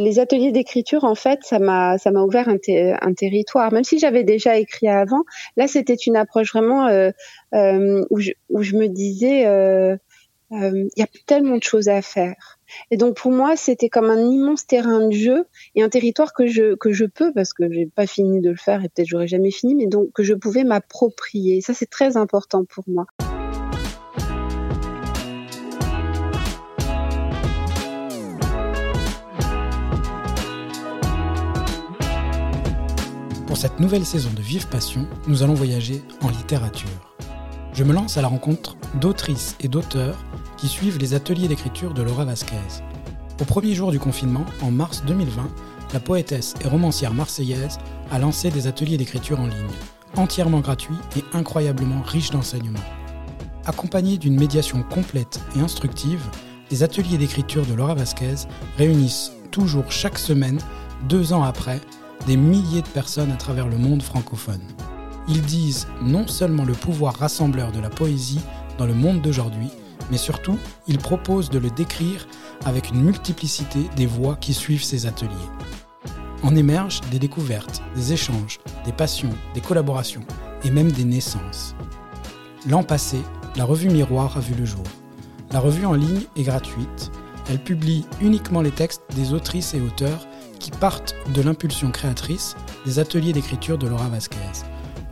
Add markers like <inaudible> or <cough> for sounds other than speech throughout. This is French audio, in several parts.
Les ateliers d'écriture, en fait, ça m'a ouvert un, territoire. Même si j'avais déjà écrit avant, là, c'était une approche vraiment euh, euh, où, je, me disais, euh, il y a tellement de choses à faire. Et donc pour moi, c'était comme un immense terrain de jeu et un territoire que je que je peux parce que j'ai pas fini de le faire et peut-être j'aurais jamais fini, mais donc que je pouvais m'approprier. Ça, c'est très important pour moi. Cette nouvelle saison de Vive Passion, nous allons voyager en littérature. Je me lance à la rencontre d'autrices et d'auteurs qui suivent les ateliers d'écriture de Laura Vasquez. Au premier jour du confinement, en mars 2020, la poétesse et romancière marseillaise a lancé des ateliers d'écriture en ligne, entièrement gratuits et incroyablement riches d'enseignements. Accompagnés d'une médiation complète et instructive, les ateliers d'écriture de Laura Vasquez réunissent toujours chaque semaine, deux ans après, des milliers de personnes à travers le monde francophone. Ils disent non seulement le pouvoir rassembleur de la poésie dans le monde d'aujourd'hui, mais surtout, ils proposent de le décrire avec une multiplicité des voix qui suivent ces ateliers. En émergent des découvertes, des échanges, des passions, des collaborations et même des naissances. L'an passé, la revue Miroir a vu le jour. La revue en ligne est gratuite. Elle publie uniquement les textes des autrices et auteurs qui partent de l'impulsion créatrice des ateliers d'écriture de Laura Vasquez.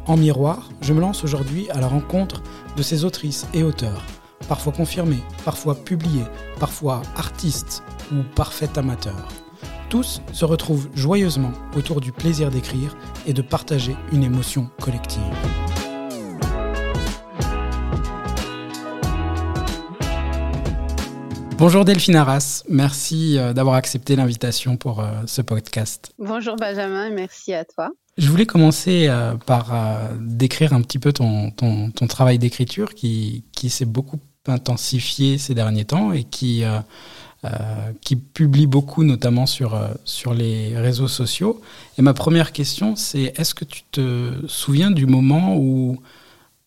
En miroir, je me lance aujourd'hui à la rencontre de ces autrices et auteurs, parfois confirmés, parfois publiés, parfois artistes ou parfaits amateurs. Tous se retrouvent joyeusement autour du plaisir d'écrire et de partager une émotion collective. Bonjour Delphine Arras, merci euh, d'avoir accepté l'invitation pour euh, ce podcast. Bonjour Benjamin, merci à toi. Je voulais commencer euh, par décrire un petit peu ton, ton, travail d'écriture qui, qui s'est beaucoup intensifié ces derniers temps et qui, qui publie beaucoup notamment sur, sur les réseaux sociaux. Et ma première question, c'est est-ce que tu te souviens du moment où,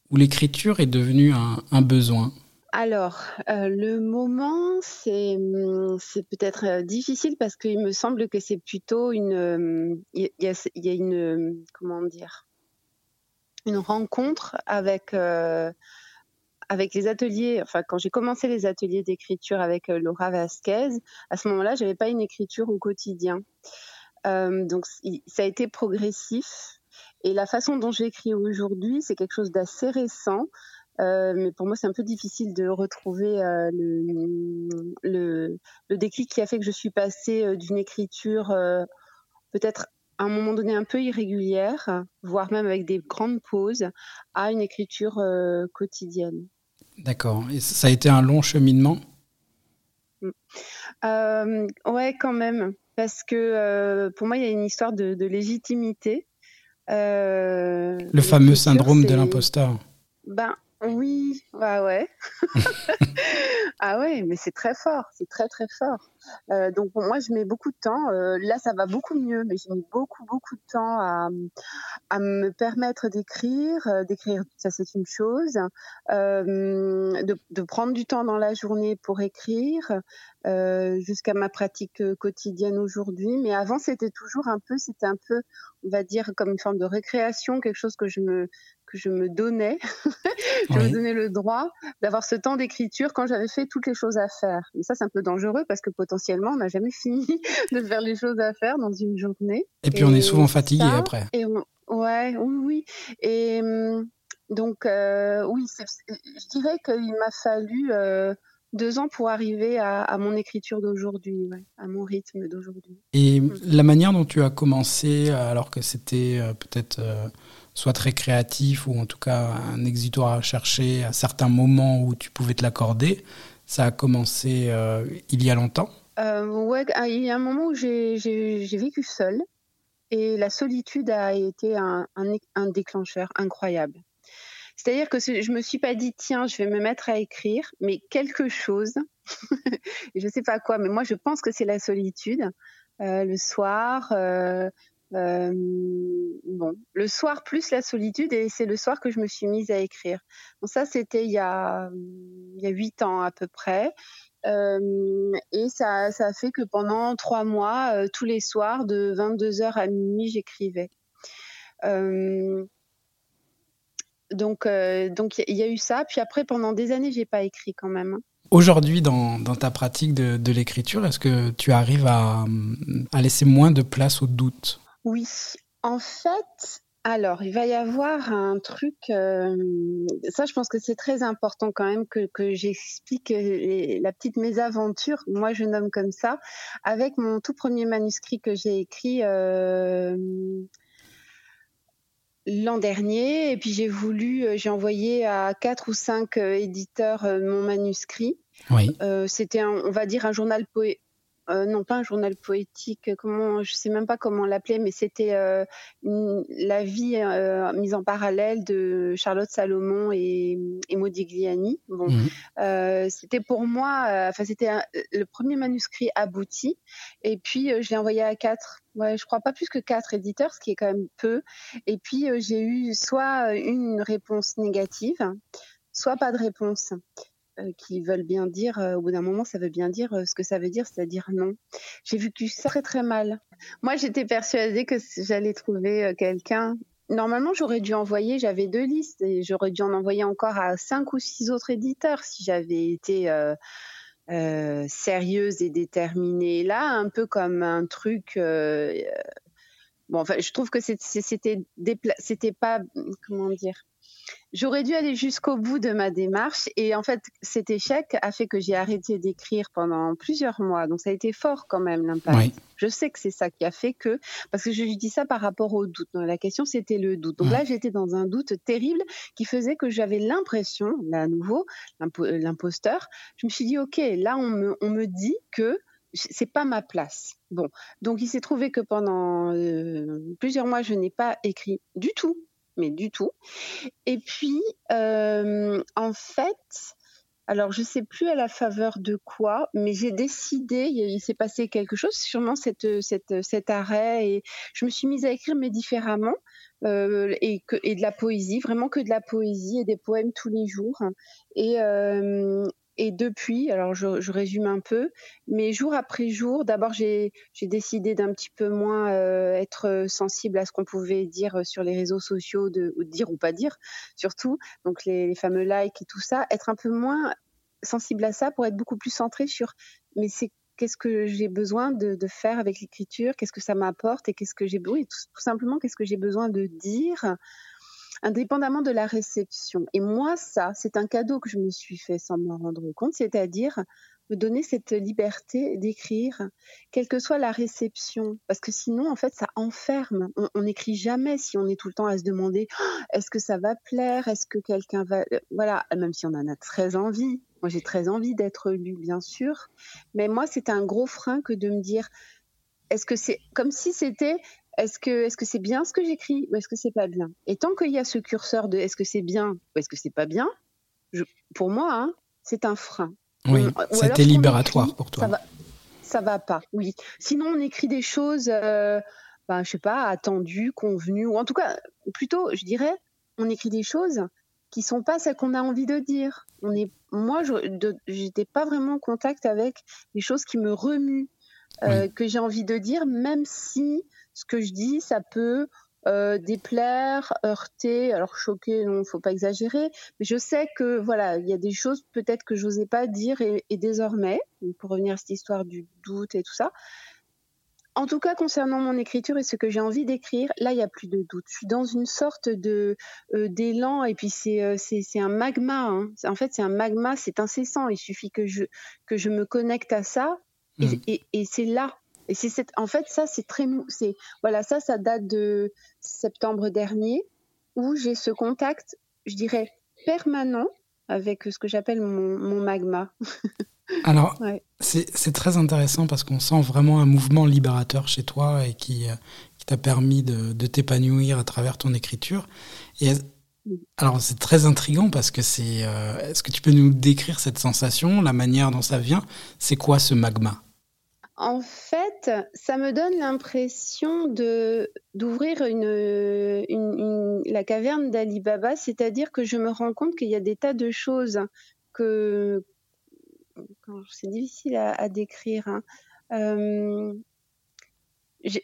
où l'écriture est devenue un, un besoin? Alors, euh, le moment, c'est hum, peut-être euh, difficile parce qu'il me semble que c'est plutôt une hum, il y, a, une hum, comment dire? Une rencontre avec euh, avec les ateliers. Enfin, quand j'ai commencé les ateliers d'écriture avec Laura Vasquez, à ce moment-là, j'avais pas une écriture au quotidien. donc, ça a été progressif. Et la façon dont j'écris aujourd'hui, c'est quelque chose d'assez récent. Euh, mais pour moi, c'est un peu difficile de retrouver euh, le, le, le, déclic qui a fait que je suis passée euh, d'une écriture peut-être à un moment donné un peu irrégulière, voire même avec des grandes pauses, à une écriture quotidienne. D'accord. Et ça a été un long cheminement? Euh, Ouais, quand même. Parce que pour moi, il y a une histoire de, de légitimité. le fameux syndrome de l'imposteur. Ben, oui, bah ouais. <laughs> ah ouais, mais c'est très fort, c'est très très fort. Euh, donc moi, je mets beaucoup de temps. Euh, là, ça va beaucoup mieux, mais j'ai mis beaucoup beaucoup de temps à, me permettre d'écrire, euh, d'écrire. Ça, c'est une chose. De, de, prendre du temps dans la journée pour écrire, jusqu'à ma pratique quotidienne aujourd'hui. Mais avant, c'était toujours un peu, c'était un peu, on va dire, comme une forme de récréation, quelque chose que je me que je me donnais, <laughs> je me donnais le droit d'avoir ce temps d'écriture quand j'avais fait toutes les choses à faire. Mais ça, c'est un peu dangereux parce que potentiellement, on n'a jamais <laughs> fini de faire les choses à faire dans une journée. Et puis, on est souvent fatigué après. Et ouais, oui, oui. Et hum, donc, euh, oui, je dirais qu'il m'a fallu euh, deux ans pour arriver à, mon écriture d'aujourd'hui, à mon rythme d'aujourd'hui. Et hum. la manière dont tu as commencé, alors que c'était euh, peut-être soit très créatif ou en tout cas un exutoire à chercher à certains moments où tu pouvais te l'accorder. Ça a commencé euh, il y a longtemps euh, ah, il y a un moment où j'ai vécu seule et la solitude a été un, déclencheur incroyable. C'est-à-dire que je me suis pas dit tiens je vais me mettre à écrire, mais quelque chose, <laughs> je sais pas quoi, mais moi je pense que c'est la solitude. Euh, le soir, bon, le soir plus la solitude et c'est le soir que je me suis mise à écrire. Ça c'était il y a huit ans à peu près. et ça, ça a fait que pendant trois mois, tous les soirs, de 22h à minuit, j'écrivais. donc, donc il y a eu ça. Puis après, pendant des années, j'ai pas écrit quand même. Hein. Aujourd'hui, dans, dans, ta pratique de, de l'écriture, est-ce que tu arrives à, à laisser moins de place au doute? Oui, en fait, alors, il va y avoir un truc, euh, ça je pense que c'est très important quand même que, que j'explique euh, la petite mésaventure, moi je nomme comme ça, avec mon tout premier manuscrit que j'ai écrit euh, l'an dernier. Et puis j'ai voulu, j'ai envoyé à quatre ou cinq éditeurs mon manuscrit. Oui. C'était, on va dire, un journal poé euh, non pas un journal poétique, comment, je sais même pas comment l'appeler, mais c'était euh, la vie euh, mise en parallèle de Charlotte Salomon et, et Modigliani. Bon, mhm. c'était pour moi, enfin c'était le premier manuscrit abouti, et puis je l'ai envoyé à quatre. Ouais, je crois pas plus que quatre éditeurs, ce qui est quand même peu. Et puis j'ai eu soit une réponse négative, soit pas de réponse. Euh, qui veulent bien dire, euh, au bout d'un moment, ça veut bien dire euh, ce que ça veut dire, c'est-à-dire non. J'ai vécu ça très très mal. Moi, j'étais persuadée que j'allais trouver quelqu'un. Normalement, j'aurais dû envoyer, j'avais deux listes, et j'aurais dû en envoyer encore à cinq ou six autres éditeurs si j'avais été sérieuse et déterminée. Là, un peu comme un truc. bon, enfin, je trouve que c'était, c'était pas, comment dire J'aurais dû aller jusqu'au bout de ma démarche et en fait cet échec a fait que j'ai arrêté d'écrire pendant plusieurs mois. Donc ça a été fort quand même l'impact. Je sais que c'est ça qui a fait que parce que je lui dis ça par rapport au doute. la question c'était le doute. Donc là j'étais dans un doute terrible qui faisait que j'avais l'impression, là à nouveau, l'imposteur. Je me suis dit ok là on me, on me dit que c'est pas ma place. Bon, donc il s'est trouvé que pendant euh, plusieurs mois, je n'ai pas écrit du tout mais du tout. Et puis, euh, en fait, alors je sais plus à la faveur de quoi, mais j'ai décidé, il, s'est passé quelque chose, sûrement cette, cette, cet arrêt, et je me suis mise à écrire mais différemment. Euh, et, que, et de la poésie, vraiment que de la poésie et des poèmes tous les jours. Et, euh, et depuis, alors je, résume un peu, mais jour après jour, d'abord j'ai décidé d'un petit peu moins euh, être sensible à ce qu'on pouvait dire sur les réseaux sociaux, de dire ou pas dire, surtout, donc les, fameux likes et tout ça, être un peu moins sensible à ça pour être beaucoup plus centré sur mais c'est qu'est-ce que j'ai besoin de, faire avec l'écriture, qu'est-ce que ça m'apporte et qu'est-ce que j'ai besoin, tout, simplement qu'est-ce que j'ai besoin de dire indépendamment de la réception. Et moi, ça, c'est un cadeau que je me suis fait sans m'en rendre compte, c'est-à-dire me donner cette liberté d'écrire, quelle que soit la réception. Parce que sinon, en fait, ça enferme. On n'écrit jamais si on est tout le temps à se demander oh, est-ce que ça va plaire? Est-ce que quelqu'un va. Voilà, même si on en a très envie. Moi, j'ai très envie d'être lu, bien sûr. Mais moi, c'est un gros frein que de me dire est-ce que c'est comme si c'était est-ce que est-ce que c'est bien ce que j'écris ou est-ce que c'est pas bien? Et tant qu'il y a ce curseur de est-ce que c'est bien ou est-ce que c'est pas bien, pour moi, hein, c'est un frein. Oui, c'était libératoire pour toi. Ça va, ça va pas, oui. Sinon, on écrit des choses, euh, ben, je sais pas, attendues, convenues, ou en tout cas, plutôt, je dirais, on écrit des choses qui sont pas celles qu'on a envie de dire. On est, moi, je n'étais pas vraiment en contact avec les choses qui me remuent, euh, que j'ai envie de dire, même si ce que je dis, ça peut euh, déplaire, heurter, alors choquer, non, faut pas exagérer, mais je sais que voilà, il y a des choses peut-être que j'osais pas dire et, désormais, pour revenir à cette histoire du doute et tout ça, en tout cas, concernant mon écriture et ce que j'ai envie d'écrire, là, il n'y a plus de doute. Je suis dans une sorte de euh, d'élan et puis c'est euh, c'est un magma. Hein. En fait, c'est un magma, c'est incessant. Il suffit que je que je me connecte à ça et, mmh. et, et c'est là et c'est en fait ça c'est très c'est voilà ça ça date de septembre dernier où j'ai ce contact, je dirais permanent avec ce que j'appelle mon, magma. <laughs> Alors, c'est très intéressant parce qu'on sent vraiment un mouvement libérateur chez toi et qui, euh, qui t'a permis de, de t'épanouir à travers ton écriture. Et alors, c'est très intriguant parce que c'est. Euh, est-ce que tu peux nous décrire cette sensation, la manière dont ça vient? C'est quoi ce magma? En fait, ça me donne l'impression de d'ouvrir une, une, la caverne d'Ali Baba, c'est-à-dire que je me rends compte qu'il y a des tas de choses que c'est difficile à, décrire. Hein. Euh,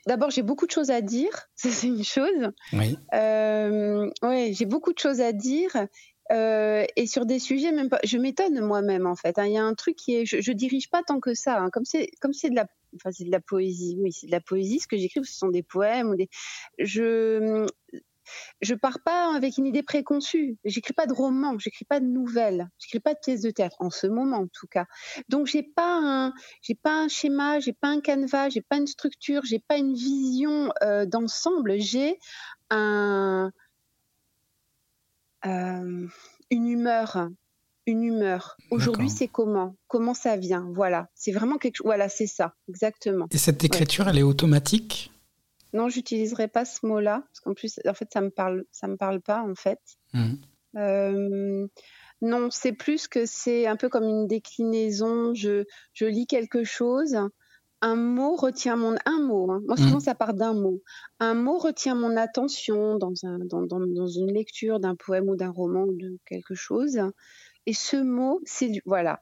d'abord, j'ai beaucoup de choses à dire, <laughs> ça c'est une chose. Oui. Euh, ouais, j'ai beaucoup de choses à dire euh, et sur des sujets même pas. Je m'étonne moi-même en fait. Hein. Il y a un truc qui est, je, je dirige pas tant que ça. Hein. Comme c'est, comme c'est de la, enfin c'est de la poésie. Oui, c'est de la poésie. Ce que j'écris, ce sont des poèmes ou des. Je, je pars pas avec une idée préconçue. J'écris pas de roman, j'écris pas de nouvelles, j'écris pas de pièces de théâtre en ce moment en tout cas. Donc j'ai pas un, j'ai pas un schéma, j'ai pas un canevas, j'ai pas une structure, j'ai pas une vision euh, d'ensemble. J'ai un une humeur, une humeur. Aujourd'hui, c'est comment? Comment ça vient? Voilà, c'est vraiment quelque chose. Voilà, c'est ça, exactement. Et cette écriture, elle est automatique? Non, j'utiliserai pas ce mot-là parce qu'en plus, en fait, ça me parle, ça me parle pas en fait. Mmh. Euh, non, c'est plus que c'est un peu comme une déclinaison. Je, je lis quelque chose un mot retient mon un mot. Hein. Moi, mmh. souvent, ça part d'un mot. Un mot retient mon attention dans, un, dans, dans, dans une lecture d'un poème ou d'un roman ou de quelque chose. Et ce mot, c'est du voilà.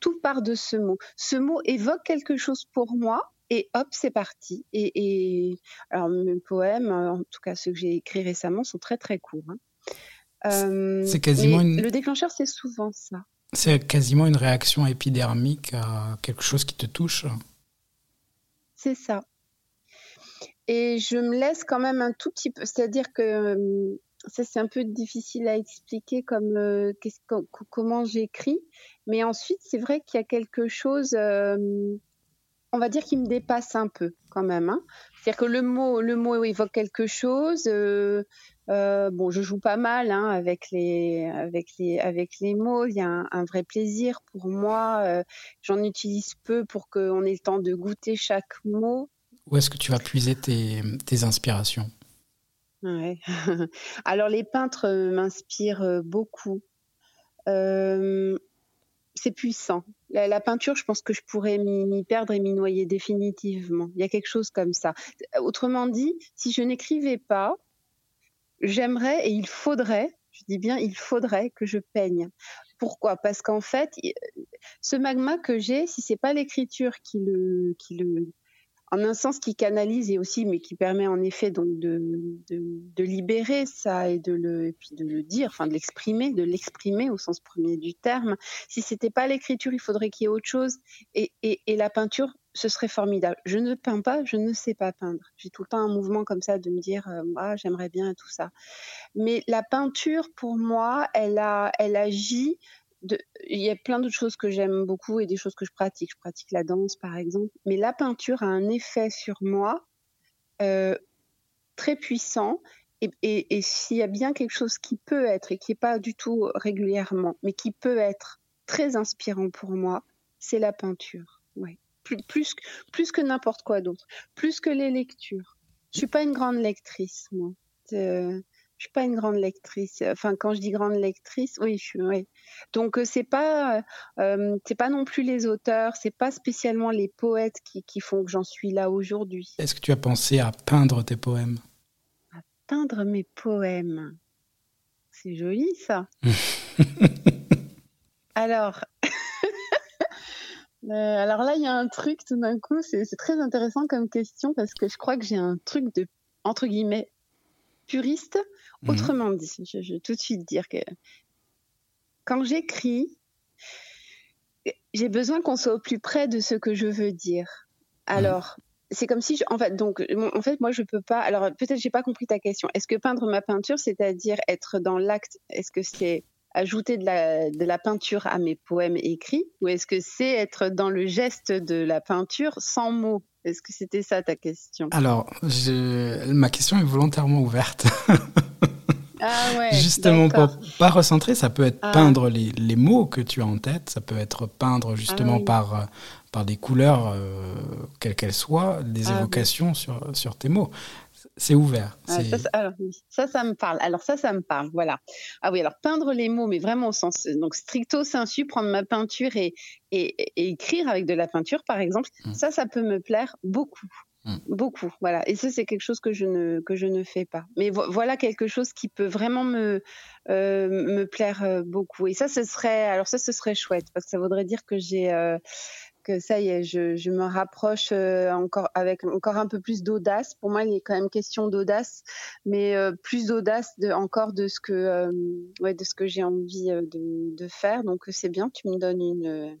Tout part de ce mot. Ce mot évoque quelque chose pour moi. Et hop, c'est parti. Et, et, alors mes poèmes, en tout cas ceux que j'ai écrits récemment, sont très très courts. Hein. Euh, c'est quasiment une... Le déclencheur, c'est souvent ça. C'est quasiment une réaction épidermique à quelque chose qui te touche. C'est ça. Et je me laisse quand même un tout petit peu, c'est-à-dire que euh, ça c'est un peu difficile à expliquer comme euh, comment j'écris, mais ensuite c'est vrai qu'il y a quelque chose, euh, on va dire qui me dépasse un peu quand même. Hein. C'est-à-dire que le mot, le mot évoque quelque chose. bon, je joue pas mal hein, avec les, avec les, avec les mots. Il y a un, vrai plaisir pour moi. J'en utilise peu pour qu'on ait le temps de goûter chaque mot. Où est-ce que tu vas puiser tes, tes inspirations? Ouais. <laughs> Alors les peintres m'inspirent beaucoup. C'est puissant. La, peinture, je pense que je pourrais m'y perdre et m'y noyer définitivement. Il y a quelque chose comme ça. Autrement dit, si je n'écrivais pas, j'aimerais et il faudrait, je dis bien il faudrait que je peigne. Pourquoi? Parce qu'en fait, ce magma que j'ai, si c'est pas l'écriture qui le, qui le, en un sens qui canalise et aussi, mais qui permet en effet donc de, de, libérer ça et de le, et puis de le dire, enfin de l'exprimer, de l'exprimer au sens premier du terme. Si c'était pas l'écriture, il faudrait qu'il y ait autre chose. Et, et, la peinture, ce serait formidable. Je ne peins pas, je ne sais pas peindre. J'ai tout le temps un mouvement comme ça de me dire, euh, j'aimerais bien tout ça. Mais la peinture, pour moi, elle a, elle agit il y a plein d'autres choses que j'aime beaucoup et des choses que je pratique. Je pratique la danse, par exemple. Mais la peinture a un effet sur moi euh, très puissant. Et, s'il y a bien quelque chose qui peut être, et qui n'est pas du tout régulièrement, mais qui peut être très inspirant pour moi, c'est la peinture. Ouais. Plus, plus, plus que n'importe quoi d'autre. Plus que les lectures. Je suis pas une grande lectrice, moi. Euh, je suis pas une grande lectrice. Enfin, quand je dis grande lectrice, oui, je suis. Oui. Donc euh, c'est pas, euh, euh, c'est pas non plus les auteurs, c'est pas spécialement les poètes qui, qui font que j'en suis là aujourd'hui. Est-ce que tu as pensé à peindre tes poèmes? À peindre mes poèmes? C'est joli ça. <laughs> alors. <laughs> alors là, il y a un truc tout d'un coup, c'est très intéressant comme question parce que je crois que j'ai un truc de, entre guillemets, puriste Mhm. Autrement dit, je, vais tout de suite dire que quand j'écris, j'ai besoin qu'on soit au plus près de ce que je veux dire. Mhm. Alors, c'est comme si, en fait, donc, en fait, moi, je peux pas. Alors, peut-être j'ai pas compris ta question. Est-ce que peindre ma peinture, c'est-à-dire être dans l'acte Est-ce que c'est ajouter de la, de la peinture à mes poèmes écrits, ou est-ce que c'est être dans le geste de la peinture sans mots? Est-ce que c'était ça ta question? Alors, je... ma question est volontairement ouverte. Ah <laughs> justement, pour pas recentrer, ça peut être ah. peindre les, les, mots que tu as en tête, ça peut être peindre justement ah par, par des couleurs, euh, quelles qu'elles soient, des évocations sur, sur tes mots. C'est ouvert. ça, ça, ça, me parle. Alors ça, ça me parle. Voilà. Ah oui, alors peindre les mots, mais vraiment au sens donc stricto sensu, prendre ma peinture et, et, écrire avec de la peinture, par exemple, mmh. ça, ça peut me plaire beaucoup. Mmh. Beaucoup, voilà. Et ça, c'est quelque chose que je ne que je ne fais pas. Mais voilà quelque chose qui peut vraiment me euh, me plaire euh, beaucoup. Et ça, ce serait alors ça, ce serait chouette parce que ça voudrait dire que j'ai euh, que ça y est, je, je me rapproche euh, encore avec encore un peu plus d'audace. Pour moi, il est quand même question d'audace, mais euh, plus d'audace de, encore de ce que euh, ouais de ce que j'ai envie de, de, faire. Donc c'est bien, tu me donnes une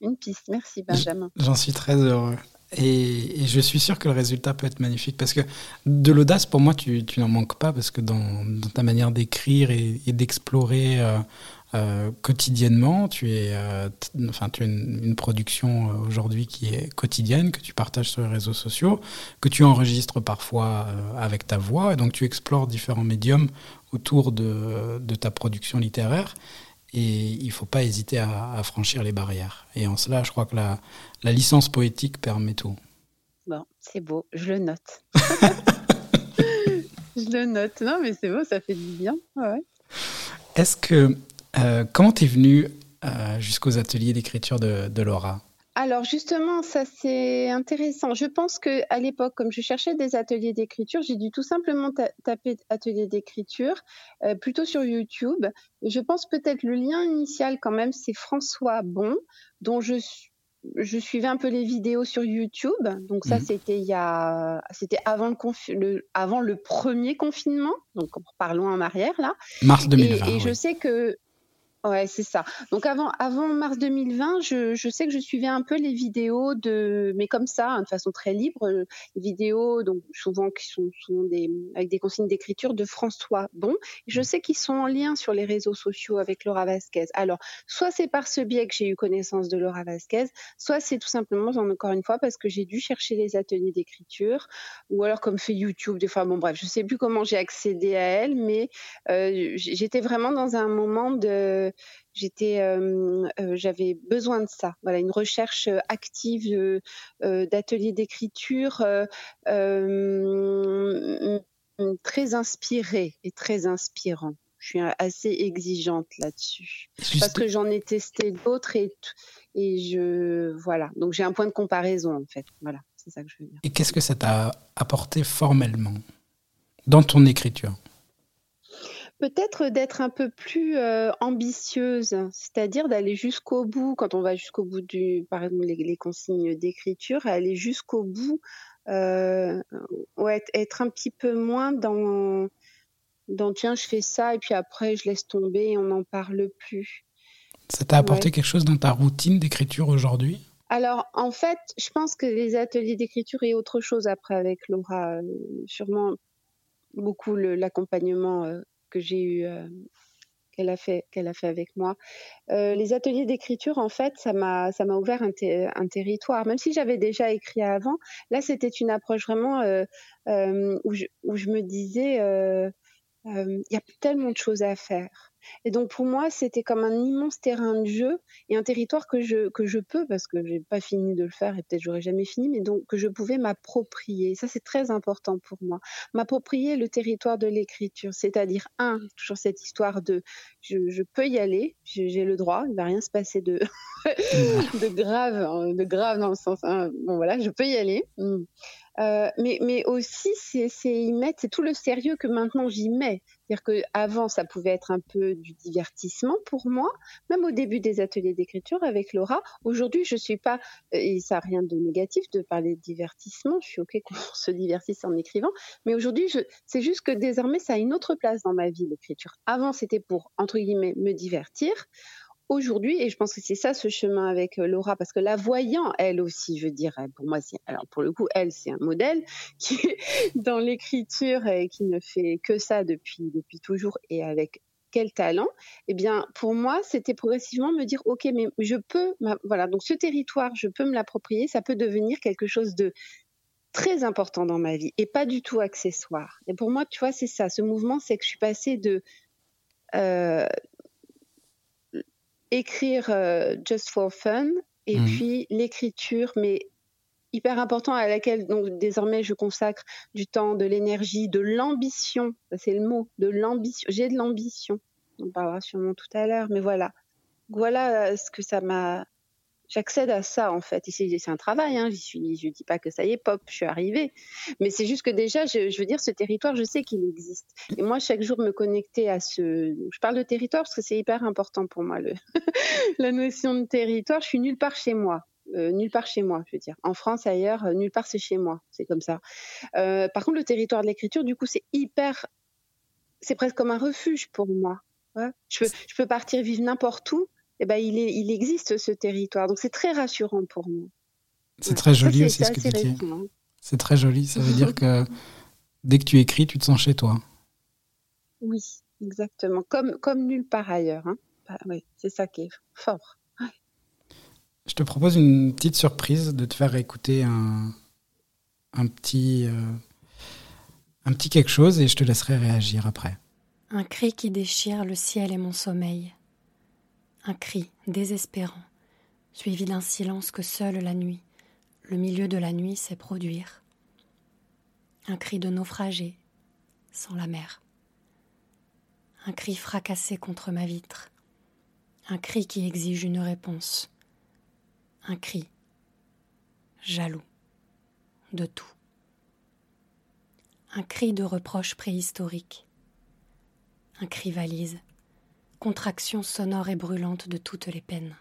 une piste. Merci Benjamin. J'en suis très heureux. Et, et, je suis sûr que le résultat peut être magnifique parce que de l'audace, pour moi, tu, tu n'en manques pas parce que dans, dans ta manière d'écrire et, et d'explorer euh, quotidiennement. Tu, es, euh, enfin, tu as une, production euh, aujourd'hui qui est quotidienne, que tu partages sur les réseaux sociaux, que tu enregistres parfois avec ta voix, et donc tu explores différents médiums autour de, de ta production littéraire. Et il ne faut pas hésiter à, à, franchir les barrières. Et en cela, je crois que la, la licence poétique permet tout. Bon, c'est beau, je le note. <laughs> je le note. Non, mais c'est beau, ça fait du bien. Ouais. Est-ce que euh, comment t'es venue euh, jusqu'aux ateliers d'écriture de, Laura? Alors justement, ça c'est intéressant. Je pense que à l'époque, comme je cherchais des ateliers d'écriture, j'ai dû tout simplement taper atelier d'écriture euh, plutôt sur YouTube. Je pense peut-être le lien initial quand même, c'est François Bon, dont je je suivais un peu les vidéos sur YouTube. Donc ça, mmh. c'était il y a, c'était avant le, avant le premier confinement. Donc parlons en arrière là. Mars 2020. Et, et je sais que Ouais, c'est ça. Donc avant, avant mars 2020, je, je, sais que je suivais un peu les vidéos de, mais comme ça, hein, de façon très libre, euh, les vidéos donc souvent qui sont souvent des avec des consignes d'écriture de François Bon. Je sais qu'ils sont en lien sur les réseaux sociaux avec Laura Vasquez. Alors, soit c'est par ce biais que j'ai eu connaissance de Laura Vasquez, soit c'est tout simplement, encore une fois, parce que j'ai dû chercher les ateliers d'écriture, ou alors comme fait YouTube des fois. Bon bref, je sais plus comment j'ai accédé à elle, mais euh, j'étais vraiment dans un moment de j'étais, euh, euh, j'avais besoin de ça. Voilà, une recherche euh, active d'ateliers d'écriture très inspirée et très inspirant. Je suis assez exigeante là-dessus parce que j'en ai testé d'autres et et je voilà. Donc j'ai un point de comparaison en fait. Voilà, c'est ça que je veux dire. Et qu'est-ce que ça t'a apporté formellement dans ton écriture? Peut-être d'être un peu plus euh, ambitieuse, c'est-à-dire d'aller jusqu'au bout, quand on va jusqu'au bout du, par exemple, les, consignes d'écriture, aller jusqu'au bout, euh, ouais, être un petit peu moins dans, dans tiens, je fais ça et puis après je laisse tomber et on n'en parle plus. Ça t'a apporté quelque chose dans ta routine d'écriture aujourd'hui? Alors, en fait, je pense que les ateliers d'écriture et autre chose après avec Laura, euh, sûrement beaucoup l'accompagnement que j'ai eu qu'elle a fait qu'elle a fait avec moi. les ateliers d'écriture, en fait, ça m'a ça m'a ouvert un, territoire. Même si j'avais déjà écrit avant, là c'était une approche vraiment où je, où, je, me disais il y a tellement de choses à faire. Et donc pour moi, c'était comme un immense terrain de jeu et un territoire que je que je peux parce que j'ai pas fini de le faire et peut-être j'aurais jamais fini, mais donc que je pouvais m'approprier. Ça c'est très important pour moi. M'approprier le territoire de l'écriture, c'est-à-dire un toujours cette histoire de je, je peux y aller, j'ai le droit, il va rien se passer de <laughs> <laughs> de grave, hein, de grave dans le sens hein, bon voilà, je peux y aller. Mmh. Euh, mais, aussi, c'est tout le sérieux que maintenant j'y mets. C'est-à-dire qu'avant, ça pouvait être un peu du divertissement pour moi, même au début des ateliers d'écriture avec Laura. Aujourd'hui, je suis pas, et ça n'a rien de négatif de parler de divertissement, je suis OK qu'on <laughs> se divertisse en écrivant, mais aujourd'hui, c'est juste que désormais, ça a une autre place dans ma vie, l'écriture. Avant, c'était pour, entre guillemets, me divertir aujourd'hui, et je pense que c'est ça ce chemin avec euh, Laura, parce que la voyant, elle aussi, je dirais, pour moi, alors pour le coup, elle, c'est un modèle <laughs> qui est dans l'écriture et qui ne fait que ça depuis, depuis toujours et avec quel talent Eh bien, pour moi, c'était progressivement me dire, ok, mais je peux, voilà, donc ce territoire, je peux me l'approprier, ça peut devenir quelque chose de très important dans ma vie et pas du tout accessoire. Et pour moi, tu vois, c'est ça, ce mouvement, c'est que je suis passée de euh, écrire euh, just for fun et mmh. puis l'écriture, mais hyper important à laquelle donc désormais je consacre du temps, de l'énergie, de l'ambition. C'est le mot, de l'ambition. J'ai de l'ambition. On parlera sûrement tout à l'heure, mais voilà. Voilà ce que ça m'a j'accède à ça en fait. Et c'est un travail, hein. je ne dis pas que ça y est, pop, je suis arrivée. Mais c'est juste que déjà, je, veux dire, ce territoire, je sais qu'il existe. Et moi, chaque jour, me connecter à ce... Je parle de territoire parce que c'est hyper important pour moi, <laughs> la notion de territoire. Je suis nulle part chez moi. Euh, nulle part chez moi, je veux dire. En France, ailleurs, euh, nulle part c'est chez moi. C'est comme ça. Euh, par contre, le territoire de l'écriture, du coup, c'est hyper... C'est presque comme un refuge pour moi. Je peux partir vivre n'importe où eh ben, il, est, il existe ce territoire. Donc c'est très rassurant pour moi. C'est très joli aussi ce que tu dis. C'est très joli. Ça veut dire <laughs> que dès que tu écris, tu te sens chez toi. Oui, exactement. Comme, comme nulle part ailleurs. Hein. Bah, oui, c'est ça qui est fort. Je te propose une petite surprise de te faire écouter un, un, petit, euh, un petit quelque chose et je te laisserai réagir après. Un cri qui déchire le ciel et mon sommeil un cri désespérant, suivi d'un silence que seule la nuit, le milieu de la nuit, sait produire. Un cri de naufragé, sans la mer. Un cri fracassé contre ma vitre. Un cri qui exige une réponse. Un cri jaloux de tout. Un cri de reproche préhistorique. Un cri valise contraction sonore et brûlante de toutes les peines.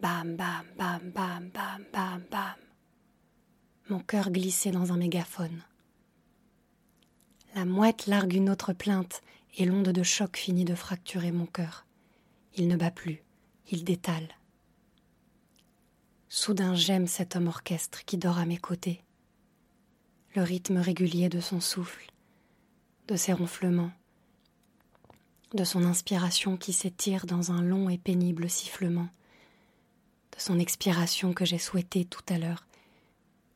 Bam, bam, bam, bam, bam, bam, bam. Mon cœur glissait dans un mégaphone. La mouette largue une autre plainte et l'onde de choc finit de fracturer mon cœur. Il ne bat plus, il détale. Soudain j'aime cet homme orchestre qui dort à mes côtés. Le rythme régulier de son souffle, de ses ronflements, de son inspiration qui s'étire dans un long et pénible sifflement, de son expiration que j'ai souhaitée tout à l'heure,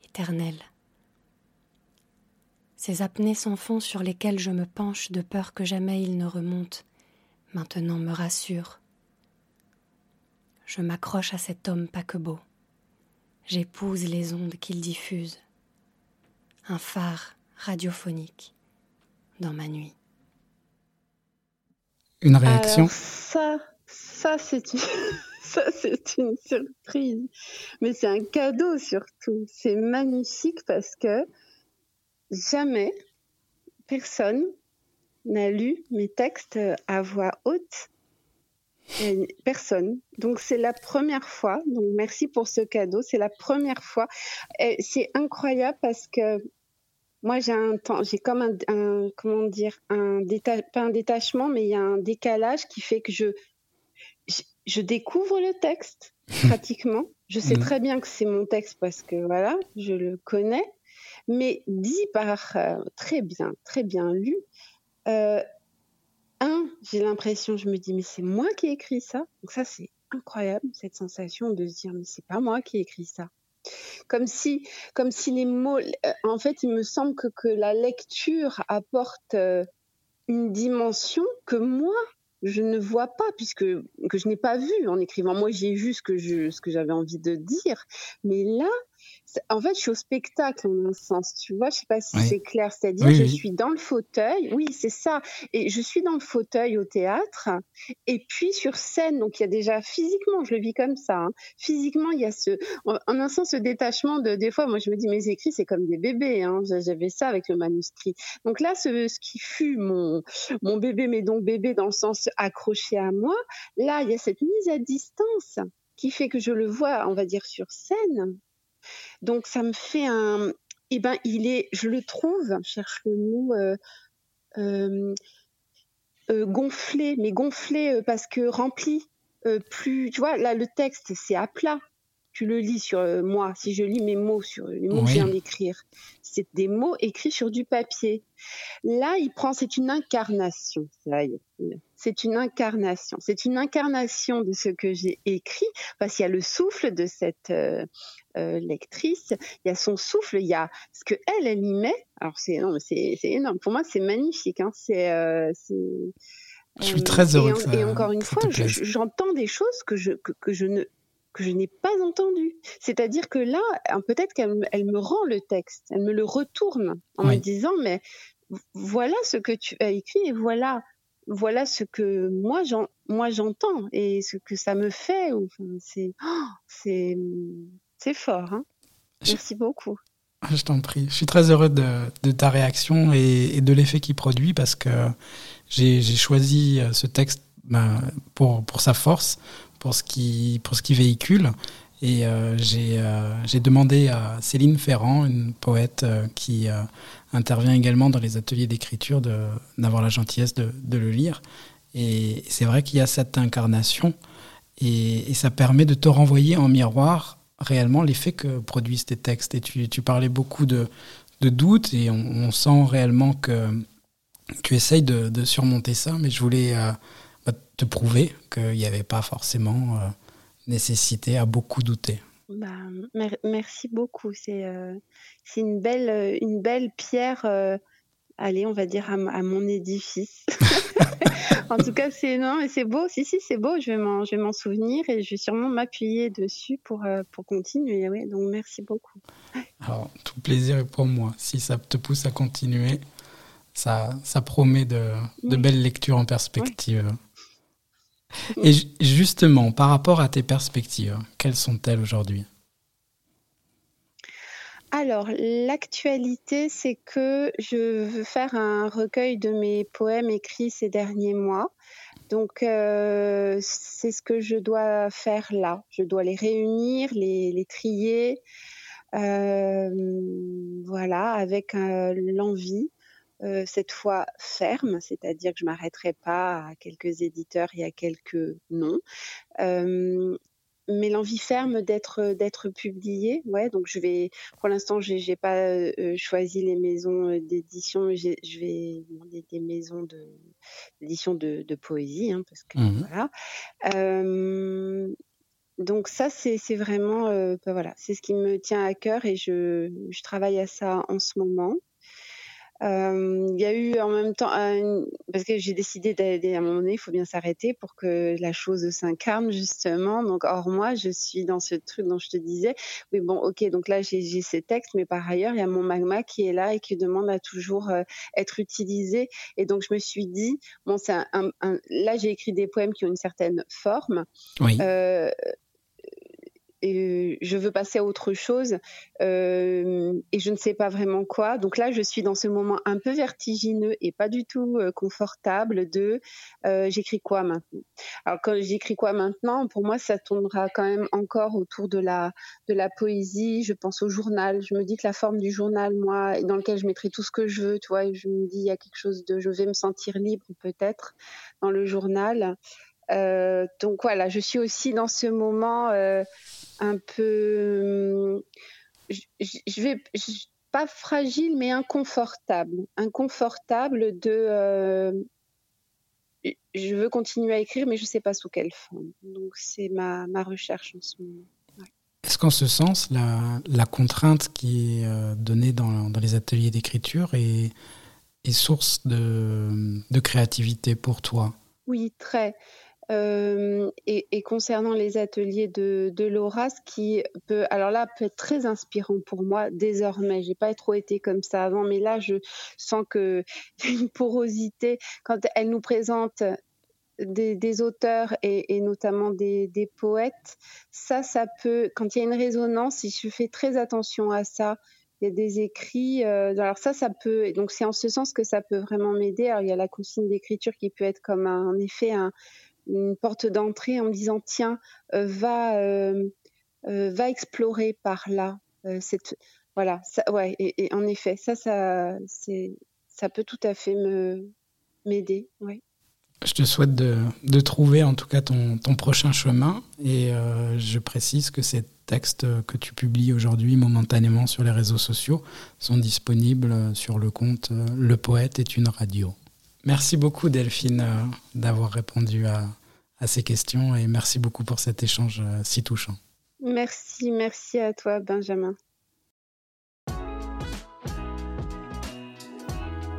éternelle. Ces apnées sans fond sur lesquelles je me penche de peur que jamais il ne remonte, maintenant me rassurent. Je m'accroche à cet homme paquebot. J'épouse les ondes qu'il diffuse. Un phare radiophonique dans ma nuit. Une réaction Ça, ça c'est une... <laughs> ça c'est une surprise, mais c'est un cadeau surtout. C'est magnifique parce que jamais personne n'a lu mes textes à voix haute. Personne. Donc c'est la première fois. Donc merci pour ce cadeau. C'est la première fois. C'est incroyable parce que moi, j'ai un temps, j'ai comme un, comment dire, un pas un détachement, mais il y a un décalage qui fait que je, je, découvre le texte <laughs> pratiquement. Je sais mmh. très bien que c'est mon texte parce que voilà, je le connais, mais dit par euh, très bien, très bien lu. Euh, un, j'ai l'impression, je me dis, mais c'est moi qui ai écrit ça. Donc ça, c'est incroyable cette sensation de se dire, mais c'est pas moi qui ai écrit ça comme si, comme si les mots, euh, en fait, il me semble que, que la lecture apporte euh, une dimension que moi, je ne vois pas puisque que je n'ai pas vu en écrivant. Moi, j'ai vu ce que ce que j'avais envie de dire, mais là, en fait, je suis au spectacle en un sens, tu vois. Je sais pas si c'est clair. C'est-à-dire, je suis dans le fauteuil. Oui, c'est ça. Et je suis dans le fauteuil au théâtre. Et puis sur scène, donc il y a déjà physiquement, je le vis comme ça. Hein. Physiquement, il y a ce, en un sens, ce détachement de. Des fois, moi, je me dis, mes écrits, c'est comme des bébés. Hein. J'avais ça avec le manuscrit. Donc là, ce, ce qui fut mon mon bébé, mais donc bébé dans le sens accroché à moi. Là, il y a cette mise à distance qui fait que je le vois, on va dire, sur scène, donc ça me fait un. Eh ben, il est, je le trouve, cherche le mot, euh, euh, euh, gonflé, mais gonflé parce que rempli. plus, tu vois, là le texte c'est à plat, tu le lis sur euh, moi, si je lis mes mots sur les mots que je viens d'écrire, c'est des mots écrits sur du papier. Là, il prend, c'est une incarnation. C'est une incarnation. C'est une incarnation de ce que j'ai écrit, parce qu'il y a le souffle de cette euh, euh, lectrice, il y a son souffle, il y a ce que elle, elle y met. Alors c'est énorme, c'est énorme. Pour moi, c'est magnifique. Hein. C'est je suis très heureux. Et, et encore une fois, j'entends des choses que je, que, que je ne que je n'ai pas entendu. C'est-à-dire que là, peut-être qu'elle elle me rend le texte, elle me le retourne en me disant, mais voilà ce que tu as écrit et voilà, voilà ce que moi, j'entends et ce que ça me fait. c'est, oh, c'est, fort. Hein. Merci beaucoup. Je t'en prie. Je suis très heureux de, ta réaction et, de l'effet qu'il produit parce que j'ai choisi euh, ce texte ben, pour, pour sa force, pour ce qui, pour ce qui véhicule. Et euh, euh, j'ai demandé à Céline Ferrand, une poète qui intervient également dans les ateliers d'écriture, d'avoir la gentillesse de, de, le lire. Et c'est vrai qu'il y a cette incarnation et, ça permet de te renvoyer en miroir réellement l'effet que produisent tes textes. Et tu, tu parlais beaucoup de, de doutes et on, sent réellement que tu essayes de, de, surmonter ça, mais je voulais euh, te prouver qu'il n'y avait pas forcément euh, nécessité à beaucoup douter. Bah, merci beaucoup. C'est euh, une, belle, une belle pierre allez, on va dire, à, mon édifice. <laughs> en tout cas, c'est non, mais c'est beau. Si, si, c'est beau. Je vais m'en, souvenir et je vais sûrement m'appuyer dessus pour, euh, pour continuer. Oui, donc merci beaucoup. Alors, tout plaisir est pour moi. Si ça te pousse à continuer, ça, ça promet de, de belles lectures en perspective. Et justement, par rapport à tes perspectives, quelles sont-elles aujourd'hui? Alors, l'actualité, c'est que je veux faire un recueil de mes poèmes écrits ces derniers mois. Donc, euh, c'est ce que je dois faire là. Je dois les réunir, les, trier, euh, voilà, avec euh, l'envie, cette fois ferme, c'est-à-dire que je m'arrêterai pas à quelques éditeurs et à quelques noms mais l'envie ferme d'être d'être publié. Ouais, donc je vais, pour l'instant, j'ai j'ai pas euh, choisi les maisons d'édition. Je vais demander des maisons de d'édition de, de, poésie, hein, parce que mmh voilà. Donc ça, c'est vraiment, euh, bah voilà, c'est ce qui me tient à cœur et je, je travaille à ça en ce moment. Euh, il y a eu en même temps, parce que j'ai décidé d'aller à un moment donné, il faut bien s'arrêter pour que la chose s'incarne justement. Donc, or moi, je suis dans ce truc dont je te disais. Oui, bon, ok, donc là j'ai ces textes, mais par ailleurs, il y a mon magma qui est là et qui demande à toujours euh, être utilisé. Et donc je me suis dit, bon, c'est un, un, là j'ai écrit des poèmes qui ont une certaine forme. Oui. Euh, je veux passer à autre chose euh, et je ne sais pas vraiment quoi. Donc là, je suis dans ce moment un peu vertigineux et pas du tout euh, confortable de euh, j'écris quoi maintenant? Alors quand j'écris quoi maintenant, pour moi, ça tournera quand même encore autour de la de la poésie. Je pense au journal. Je me dis que la forme du journal, moi, dans lequel je mettrai tout ce que je veux, tu vois, je me dis il y a quelque chose de, je vais me sentir libre peut-être dans le journal. Euh, donc voilà, je suis aussi dans ce moment euh, un peu, je, vais pas fragile, mais inconfortable, inconfortable de. Euh, je veux continuer à écrire, mais je ne sais pas sous quelle forme. Donc c'est ma, ma, recherche en ce moment. Est-ce qu'en ce sens, la, la, contrainte qui est donnée dans, dans les ateliers d'écriture est, est, source de, de créativité pour toi? Oui, très. Euh, et, concernant les ateliers de, Laura, ce qui peut, alors là, peut être très inspirant pour moi désormais. J'ai pas trop été comme ça avant, mais là, je sens que <laughs> une porosité quand elle nous présente des, auteurs et, notamment des, poètes. Ça, ça peut, quand il y a une résonance, si je fais très attention à ça, il y a des écrits. Euh, alors ça, ça peut. Donc c'est en ce sens que ça peut vraiment m'aider. Alors il y a la consigne d'écriture qui peut être comme un, en effet un, une porte d'entrée en me disant tiens euh, va euh, euh, va explorer par là cette voilà ouais et, en effet ça ça ça peut tout à fait me m'aider ouais je te souhaite de, de, trouver en tout cas ton, ton prochain chemin et je précise que ces textes que tu publies aujourd'hui momentanément sur les réseaux sociaux sont disponibles sur le compte Le Poète est une radio. Merci beaucoup Delphine euh, d'avoir répondu à, ces questions et merci beaucoup pour cet échange euh, si touchant. Merci, merci à toi Benjamin.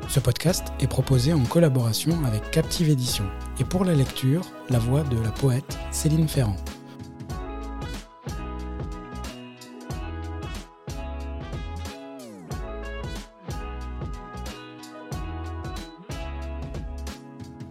Ce podcast est proposé en collaboration avec Captive Édition et pour la lecture, la voix de la poète Céline Ferrand.